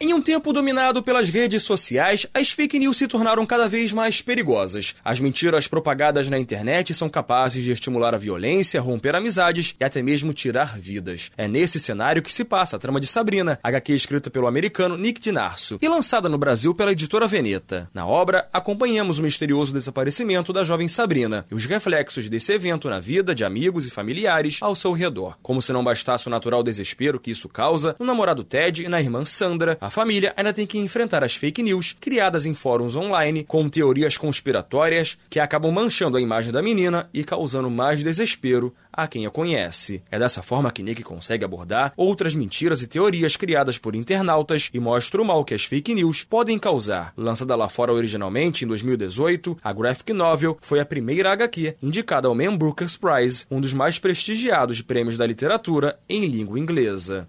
Em um tempo dominado pelas redes sociais, as fake news se tornaram cada vez mais perigosas. As mentiras propagadas na internet são capazes de estimular a violência, romper amizades e até mesmo tirar vidas. É nesse cenário que se passa a trama de Sabrina, HQ escrita pelo americano Nick Dinarso e lançada no Brasil pela editora Veneta. Na obra, acompanhamos o misterioso desaparecimento da jovem Sabrina e os reflexos desse evento na vida de amigos e familiares ao seu redor. Como se não bastasse o natural desespero que isso causa, no namorado Ted e na irmã Sandra, a família ainda tem que enfrentar as fake news criadas em fóruns online com teorias conspiratórias que acabam manchando a imagem da menina e causando mais desespero a quem a conhece. É dessa forma que Nick consegue abordar outras mentiras e teorias criadas por internautas e mostra o mal que as fake news podem causar. Lançada lá fora originalmente em 2018, a graphic novel foi a primeira HQ indicada ao Man Booker's Prize, um dos mais prestigiados prêmios da literatura em língua inglesa.